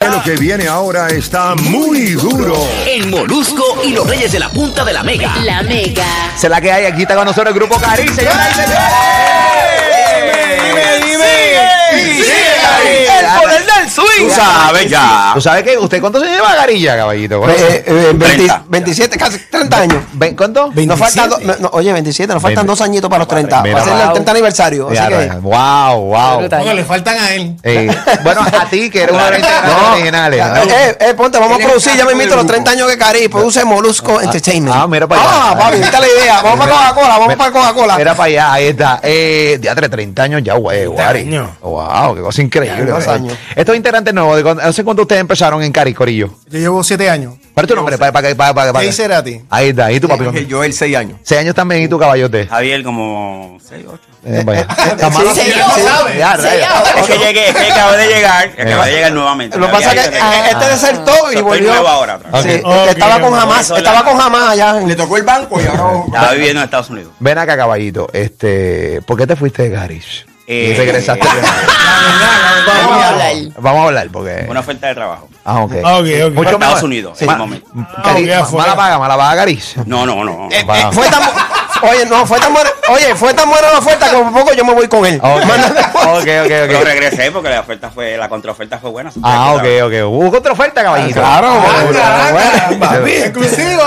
Lo que viene ahora está muy duro. El Molusco y los Reyes de la Punta de la Mega. La Mega. Se la que hay aquí está con nosotros el grupo Cari, señoras y señores. Dime, dime, El poder del swing. Tú sabes ya. ¿Tú sabes qué? ¿Usted cuánto se lleva Garilla, caballito? Eh, eh, 20 30. 27, casi 30 años. ¿Cuánto? Nos faltan do- no, oye, 27, nos faltan 20. dos añitos para los 30. Mira, Va a ser el wow. 30 aniversario. Ya, Así que, wow, wow. Porque le faltan a él. Eh, bueno, a ti que eres uno de los integrantes No. originales. ¿no? eh, eh, ponte, vamos a producir, ya me invito los 30 años que Cari produce Molusco Entertainment. ah, mira para allá. Ah, papi, esta es la idea. Vamos para Coca-Cola, vamos para Coca-Cola. Era para allá, ahí está. Eh, ya 30 años ya, güey, Guari. años. Wow, qué cosa increíble. Dos güey. años. Estos integrantes nuevos, ¿de cuándo- ¿hace cuánto ustedes empezaron en Cari, Corillo? Yo llevo siete años. ¿Cuál es tu nombre? Para, para, para, para, para- ¿Qué será a ti? Ahí está, ¿y tu papi? Yo el 6 años. Seis años también, ¿y tu caballote? Javier como 6, 8. Eh, vaya. Sí, sí, Ya. Es que llegué, es que acabo de llegar, acabo de llegar nuevamente. Lo que pasa es que ah, este desertó y volvió. nuevo ahora. estaba con jamás, estaba la- con jamás allá. Le tocó el banco y ahora estaba viviendo en Estados Unidos. Ven acá, caballito. Este, ¿por qué te fuiste de Garish? Eh, y regresaste. Vamos a hablar. Vamos a hablar porque. Una oferta de trabajo. Ah, ok. Ok, ok. Mucho Para Estados. Unidos, Sí. en momento. Ah, mala paga, mala paga, Garish. No, no, no. Eh, eh, fue tan, oye, no, fue tan buena, oye, fue tan buena la oferta que por poco yo me voy con él. Ok, Manda- ok, ok. Pero regresé porque la oferta fue, la contraoferta fue buena. Ah, ok, ok. Hubo otra oferta, caballito. Claro, Ah, bueno, bueno. Exclusivo.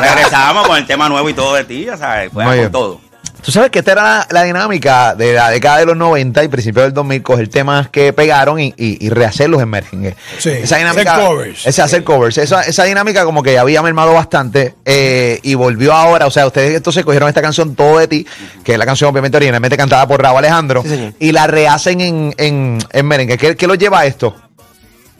Regresamos con el tema nuevo y todo de ti, ya sabes, fue con todo. Tú sabes que esta era la, la dinámica de la década de los 90 y principios del 2000, coger temas que pegaron y, y, y rehacerlos en Merging. Sí, esa dinámica. hacer covers. Esa, hacer covers. Esa, esa dinámica como que había mermado bastante eh, y volvió ahora. O sea, ustedes entonces cogieron esta canción Todo de ti, que es la canción obviamente originalmente cantada por Raúl Alejandro, Sí, y la rehacen en, en, en merengue. ¿Qué, qué lo lleva a esto?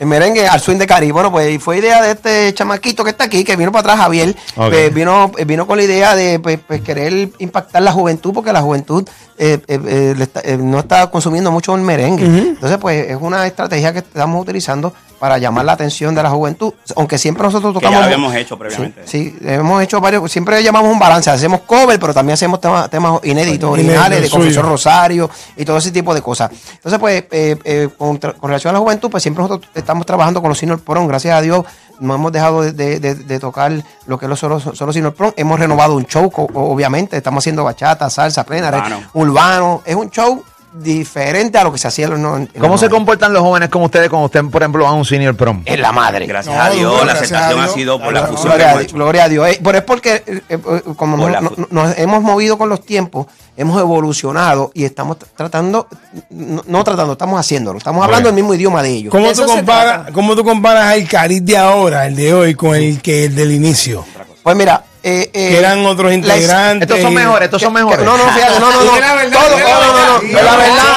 El merengue al swing de Cari. Bueno, pues fue idea de este chamaquito que está aquí, que vino para atrás, Javier. Pues, vino, eh, vino con la idea de pues, pues, querer impactar la juventud, porque la juventud eh, eh, eh, eh, no está consumiendo mucho el merengue. Entonces, pues es una estrategia que estamos utilizando para llamar la atención de la juventud. Aunque siempre nosotros Que tocamos. ya lo habíamos hecho previamente. Sí, sí, hemos hecho varios, siempre llamamos un balance, hacemos cover, pero también hacemos temas, temas inéditos, originales, de Confesor. Rosario y todo ese tipo de cosas. Entonces, pues, eh, eh, con, relación a la juventud, pues siempre nosotros estamos trabajando con los Senior Prom, gracias a Dios, no hemos dejado de, de- de- de tocar lo que es los solo, solo Prom, hemos renovado un show, obviamente, estamos haciendo bachata, salsa, plena, Urbano. urbano, es un show diferente a lo que se hacía en los no- en los ¿Cómo se 90. comportan los jóvenes como ustedes cuando usted, por ejemplo, a un senior prom? Es la madre. Gracias No, a Dios, la aceptación ha sido por la fusión que Gloria a, gloria a Dios. Eh, pero es porque eh, eh, como Por nos, hemos movido con los tiempos, hemos evolucionado y estamos tr- tratando, no, no tratando, estamos haciéndolo. Estamos hablando el mismo idioma de ellos. ¿Cómo tú, trata. ¿Cómo tú comparas el cariz de ahora, el de hoy, con el que el del inicio? Pues mira, eh, eh, Que eran otros integrantes. Estos son mejores, estos son que- mejores. no, no, fíjate, no, no, no. Di la verdad, Todo, di no, la no, no, no, verdad, es la verdad. No,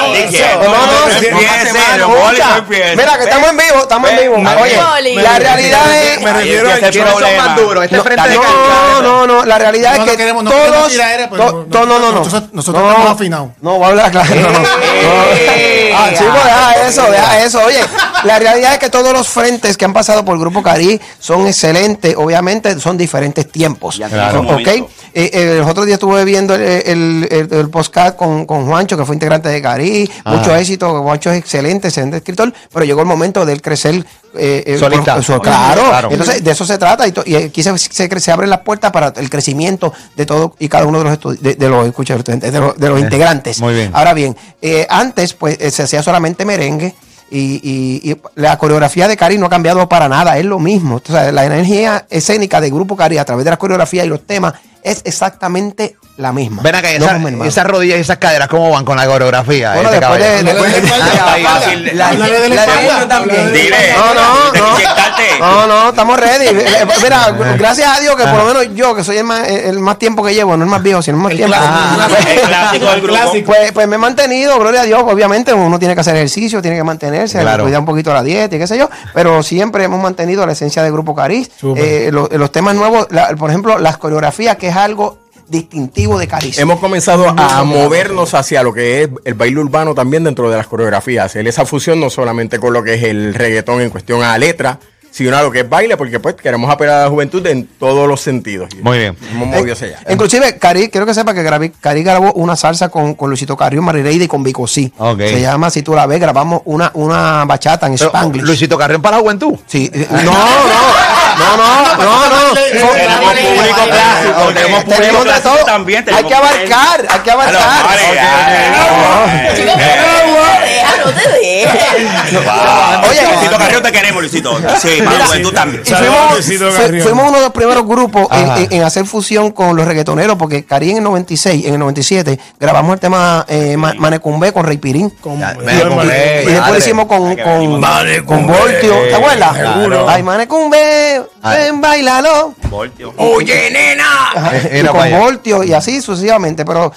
no. Mira, que estamos en vivo, estamos en vivo. Oye, la realidad es. Me refiero show. ¿Quiénes son más duros? Este No, frente de no, no, no, la realidad No, es no que todos. no- no, no, no, no. nosotros- nosotros estamos afinados. No, voy a hablar claro. Ah, chico, deja eso, deja eso. Oye, la realidad es que todos los frentes que han pasado por el Grupo Cari son excelentes. Obviamente son diferentes tiempos. Claro. tenemos ¿Ok? momento. Eh, eh, los otros días estuve viendo el, el, el- el podcast con, con Juancho, que fue integrante de Cari. Mucho éxito. Juancho es excelente, excelente escritor. Pero llegó el momento de él crecer. Eh, eh, por- claro. Claro. Entonces, de eso se trata. Y, y aquí se, se, se abren las puertas para el crecimiento de todo y cada uno de los de, de los, escucha, de los, de los integrantes. muy bien. Ahora bien, eh, antes pues eh, se hacía solamente merengue. Y, y- y la coreografía de Cari no ha cambiado para nada, es lo mismo. O sea, la energía escénica del grupo Cari a través de la coreografía y los temas es exactamente la misma. Ven acá, No esa- esas rodillas y esas caderas, ¿cómo van con la coreografía? Bueno, este después de- después de- La-. No, no, no. No, no, estamos ready. Eh, eh, Mira, gracias a Dios que por lo menos yo, que soy el más, el más tiempo que llevo, no el más viejo, sino el más tiempo. Ah, El clásico del grupo. Pues, pues me he mantenido, gloria a Dios. Obviamente uno tiene que hacer ejercicio, tiene que mantenerse, Claro. cuidar un poquito la dieta y qué sé yo. Pero siempre hemos mantenido la esencia del grupo Cariz. Eh, lo- los temas nuevos, la- por ejemplo, las coreografías, que es algo distintivo de Cariz. Hemos comenzado a movernos hacia lo que es el baile urbano también dentro de las coreografías. Hacer esa fusión no solamente con lo que es el reggaetón en cuestión a letra, sino a lo que es baile, porque pues queremos apelar a la juventud en todos los sentidos. Muy bien. Hemos movido hacia allá. Eh, Inclusive, Cari, quiero que sepa que Gravi- Cari grabó una salsa con, con Luisito Carrión, Marireida y con Vico Sí. Ok. Se llama Si tú la ves, grabamos una, una bachata en Pero, Spanglish. Luisito Carrión para la juventud. Sí, eh, no, no, no, no, no, no. Tenemos público clásico, tenemos público clásico todo. también. Hay que abarcar, hay que abarcar. No te dejes. Wow. Oye, Luisito Carrión te queremos, Luisito. Sí, para juventud también. Y fuimos, fu- uno de los primeros grupos en, Ajá. en- en hacer fusión con los reggaetoneros, porque Cari en el 96, en el 97, grabamos el tema eh, Ma- Manecumbé con Rey Pirín. Con- Ya. Y después lo hicimos con, con, venir. con Voltio. ¿Te acuerdas? Seguro. Ay, Manecumbé, Ay. ven, bailalo. Voltio. Oye, nena. Ajá, y con. Voltio y así sucesivamente. Pero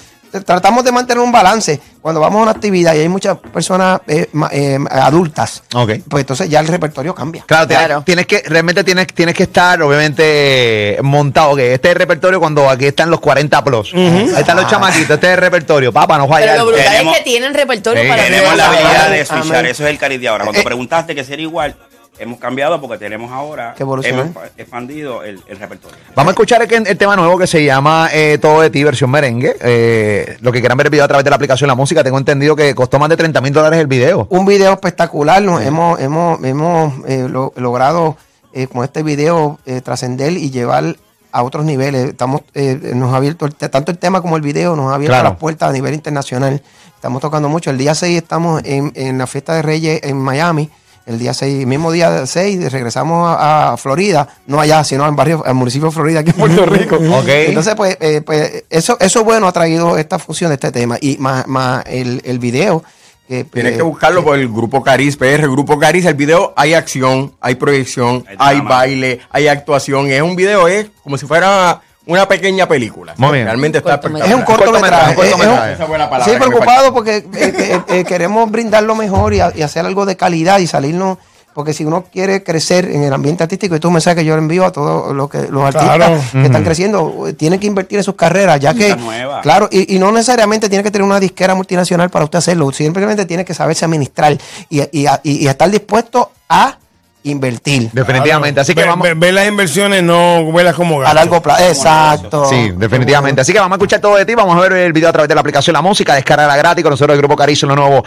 tratamos de mantener un balance. Cuando vamos a una actividad y hay muchas personas eh, eh, adultas, Ok. pues entonces ya el repertorio cambia. Claro, te- tienes que, realmente tienes, tienes que estar, obviamente, montado. Que este es el repertorio cuando aquí están los 40 plus. Ahí están los chamaquitos, este es el repertorio. Papá, no Pero fallar. lo brutal Tenemos- es que tienen repertorio Sí, para Tenemos la habilidad de switchar, eso es el cariz de ahora. Cuando Eh, preguntaste que sería igual, hemos cambiado porque tenemos ahora, hemos expandido el, el repertorio. Vamos a escuchar el, el tema nuevo que se llama eh, Todo de ti, versión merengue. Eh, lo que quieran ver el video a través de la aplicación La Música, tengo entendido que costó más de 30 mil dólares el video. un video espectacular. Nos hemos, hemos, hemos eh, lo- logrado eh, con este video eh, trascender y llevar a otros niveles. Estamos, eh, nos ha abierto el tanto el tema como el video, nos ha abierto Claro. las puertas a nivel internacional. Estamos tocando mucho. El día 6 estamos en, en la fiesta de Reyes en Miami. El día 6, mismo día 6, regresamos a, a Florida, no allá, sino al barrio, al municipio de Florida, aquí en Puerto Rico. Ok. Entonces, pues, eh, pues eso, eso bueno ha traído esta fusión de este tema. Y más, más el, el video. Que, Tienes eh, que buscarlo por el grupo Cariz, PR, grupo Cariz. El video hay acción, hay proyección, Hay hay baile, hay actuación. Es un video, es como si fuera una pequeña película. Muy bien. Realmente está. Es un cortometraje. Es- un- cortometraje. Sí, preocupado porque eh, eh, eh, queremos brindar lo mejor y, a- y hacer algo de calidad y salirnos. Porque si uno quiere crecer en el ambiente artístico, y esto es un mensaje que yo le envío a todos los, que, los artistas Claro. que están creciendo, tienen que invertir en sus carreras, ya que, claro, y, y no necesariamente tiene que tener una disquera multinacional para usted hacerlo, simplemente tiene que saberse administrar y, y- y- y estar dispuesto a invertir Definitivamente. Así que Ve- vamos. ve- Ve las inversiones, no verlas como a gasto. largo plazo. Exacto. Sí, definitivamente. Así que vamos a escuchar todo de ti. Vamos a ver el video a través de la aplicación La Música. Descarga gratis con nosotros el Grupo Carizo, lo nuevo.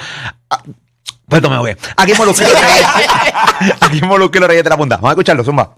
Ah, Pues me voy. Aquí los Reyes. Aquí los Reyes de la Punta. Vamos a escucharlo, Zumba.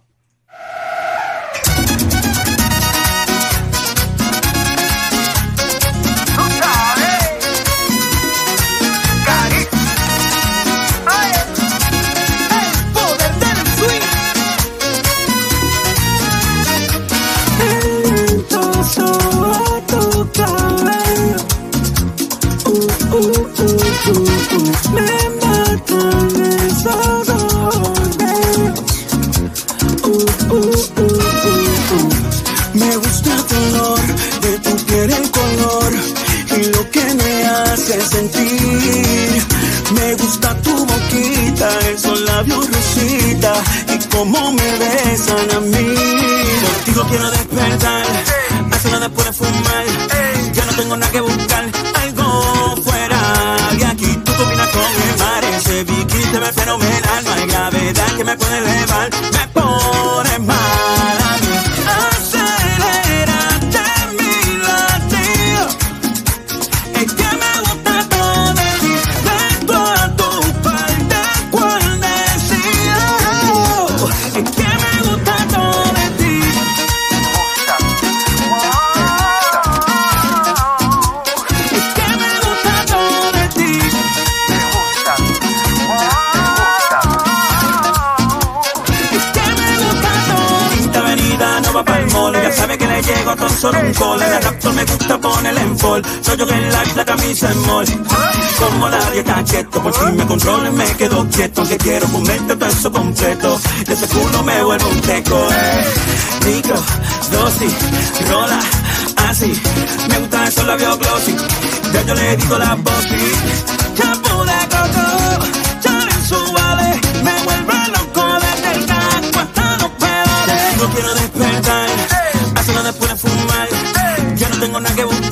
Me gusta tu olor, de tu piel el color y lo que me hace sentir. Me gusta tu boquita, esos labios rosita y cómo me besan a mí. Contigo quiero despertar, hace nada puede fumar. Ya no tengo nada que buscar, algo fuera de aquí. Tú combinas con el mar, ese bikini te ve fenomenal. No hay gravedad que me puede elevar, Soy yo que en la, camisa en mall. Como la dieta keto, por si me controlo y me quedo quieto. Aunque quiero comerte todo eso completo. De ese culo me vuelvo un teco. Micro, dosis, rola, así. Me gusta eso labios glossy. Ya yo le digo la bossy. Champú de coco, chale su vale. Me vuelve loco desde el taco hasta los pedales. No quiero despertar, hacerlo después de fumar. Ya no tengo nada que buscar,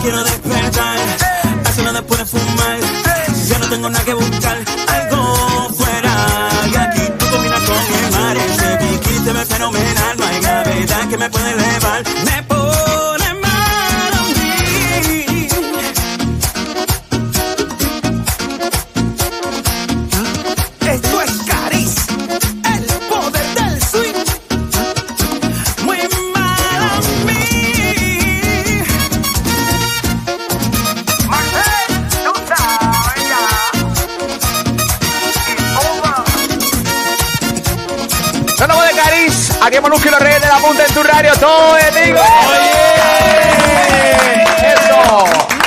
quiero despertar, hacerlo después de fumar. Ya no tengo nada que buscar, Aquí en Molusco y los Reyes de la Punta en tu radio. Todo de digo. ¡Eso!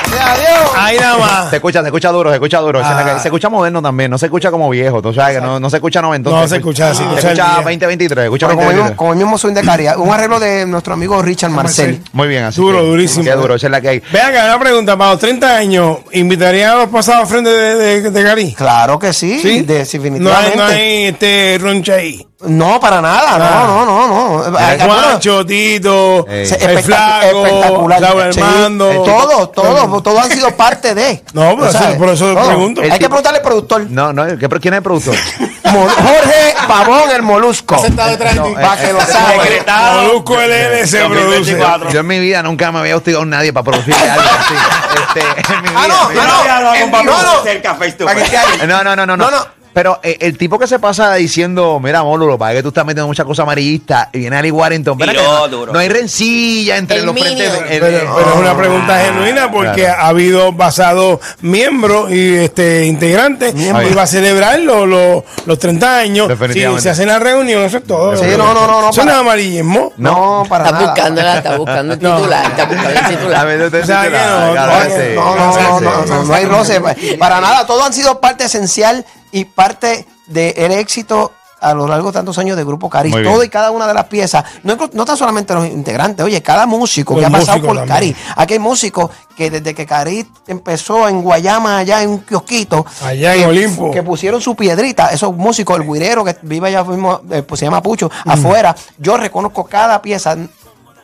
Ahí nada más. Se escucha, se escucha duro, se escucha duro. Se escucha moderno también, no se escucha como viejo. Tú sabes que no, no se escucha noventoso. No se escucha así, Se escucha escucha el día. 2023, se escucha como, el mismo, 2023. como el mismo swing de Cari. Un arreglo de nuestro amigo Richard Marcel. Muy bien, así. Duro, que- durísimo. Qué duro, esa es la que hay. Vean que una pregunta, para los 30 años, ¿invitarían a los pasados al frente de, de, de Gary? Claro que sí, ¿Sí? de- No hay, definitivamente. no hay este roncha ahí. No, para nada, Ah. no, no, no, no. Juancho, Tito, el espectac- flaco, Sí, Armando. eh, todo, todo, todo han sido parte de. No, pero por eso Todo. pregunto. Hay que preguntarle al productor. No, no, ¿qué- ¿quién es el productor? Jorge Pavón, el molusco. Sentado detrás de ti. Para que lo. Molusco LL se produce. Yo en mi vida nunca me había hostigado a nadie para producirle algo así. Este, en mi vida. Ah, no, ah, vida. no. No, no. ahí. No, no, no, no, no. No, no. Pero eh, el tipo que se pasa diciendo, mira, Molo, para que tú estás metiendo muchas cosas amarillistas y viene Ali Warrington, ¿verdad no, no hay rencilla entre El los frentes. minion. el- Pero, el- pero es una pregunta genuina porque Claro. ha habido pasado miembros y este integrantes y va a celebrar los, los, los 30 años. Si se hace la reunión, eso es todo. Sí, no, no, no, no, Eso no es amarillismo. No, para Está nada. buscándola, está buscando el No. titular, está buscando el A titular. no, no. No, no, no, Sí, no, sí. no, no hay roce. Para nada, todos han sido parte esencial y parte del éxito a lo largo de tantos años de Grupo Cari. Todo y cada una de las piezas. No, no tan solamente los integrantes, oye, cada músico que ha pasado por también. Cari. Aquí hay músicos que desde que Cari empezó en Guayama, allá en un kiosquito, Allá en que- Olimpo. que pusieron su piedrita, esos músicos, el guirero que vive allá mismo, eh, pues se llama Pucho, afuera. Yo reconozco cada pieza,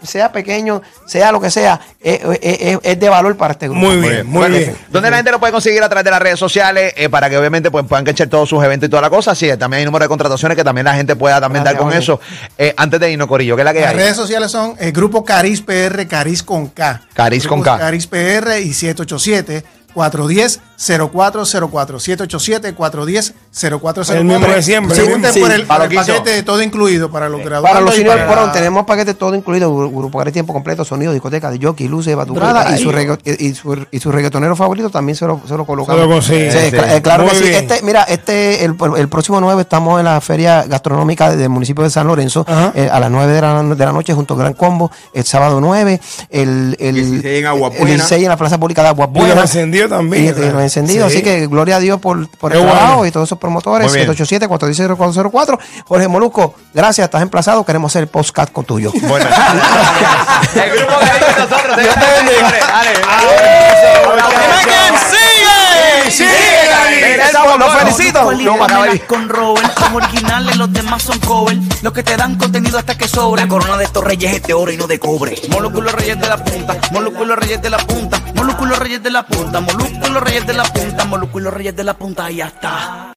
sea pequeño, sea lo que sea, es, es- es- es de valor para este grupo. Muy bien, muy Bueno, bien. ¿Dónde la gente lo puede conseguir a través de las redes sociales eh, para que obviamente pues, puedan cachar todos sus eventos y toda la cosa? Sí, también hay número de contrataciones que también la gente pueda también Gracias, dar con eso. Eh, antes de irnos, Corillo, ¿qué es la que Las hay? redes sociales son el grupo Caris PR, Caris con K. Caris con K. Caris PR y 787 410 0404 787 410 0404 El mismo de siempre. Pregunten Sí, por el, para el paquete de todo incluido para los graduados. Para los senior para- tenemos paquete todo incluido, Gru- Grupo Cari tiempo completo, sonido, discoteca, de jockey, luces, batucada y su, regga- y, su, y su reggaetonero favorito también se lo, se lo colocamos. Se lo consigue. Sí, Sí. eh, claro Muy que sí. bien. Este, mira, este el, el próximo 9 estamos en la feria gastronómica del municipio de San Lorenzo eh, a las 9 de la, de la noche junto al Gran Combo, el sábado 9, el, el, 16 en el Buenas. 16 en la Plaza Pública de Aguas Buenas Buenas, encendidas. Encendido también. Y, y lo he encendido. Sí. Así que gloria a Dios por, por el trabajo bueno. y todos esos promotores. Muy bien. 787-410-0404. Jorge Molusco, gracias, estás emplazado. Queremos hacer el podcast con tuyo. Bueno, el grupo Caribe con nosotros, señoras y señores. ¡Sigue! Regresamos, los felicito. No, con Robert, son originales, los demás son cover. Los que te dan contenido hasta que sobra. La corona de estos reyes es de oro y no de cobre. Molúsculos reyes de la punta, molúsculos reyes de la punta, molúsculos reyes de la punta, molúsculos reyes de la punta, molúsculos reyes de la punta, y ya está.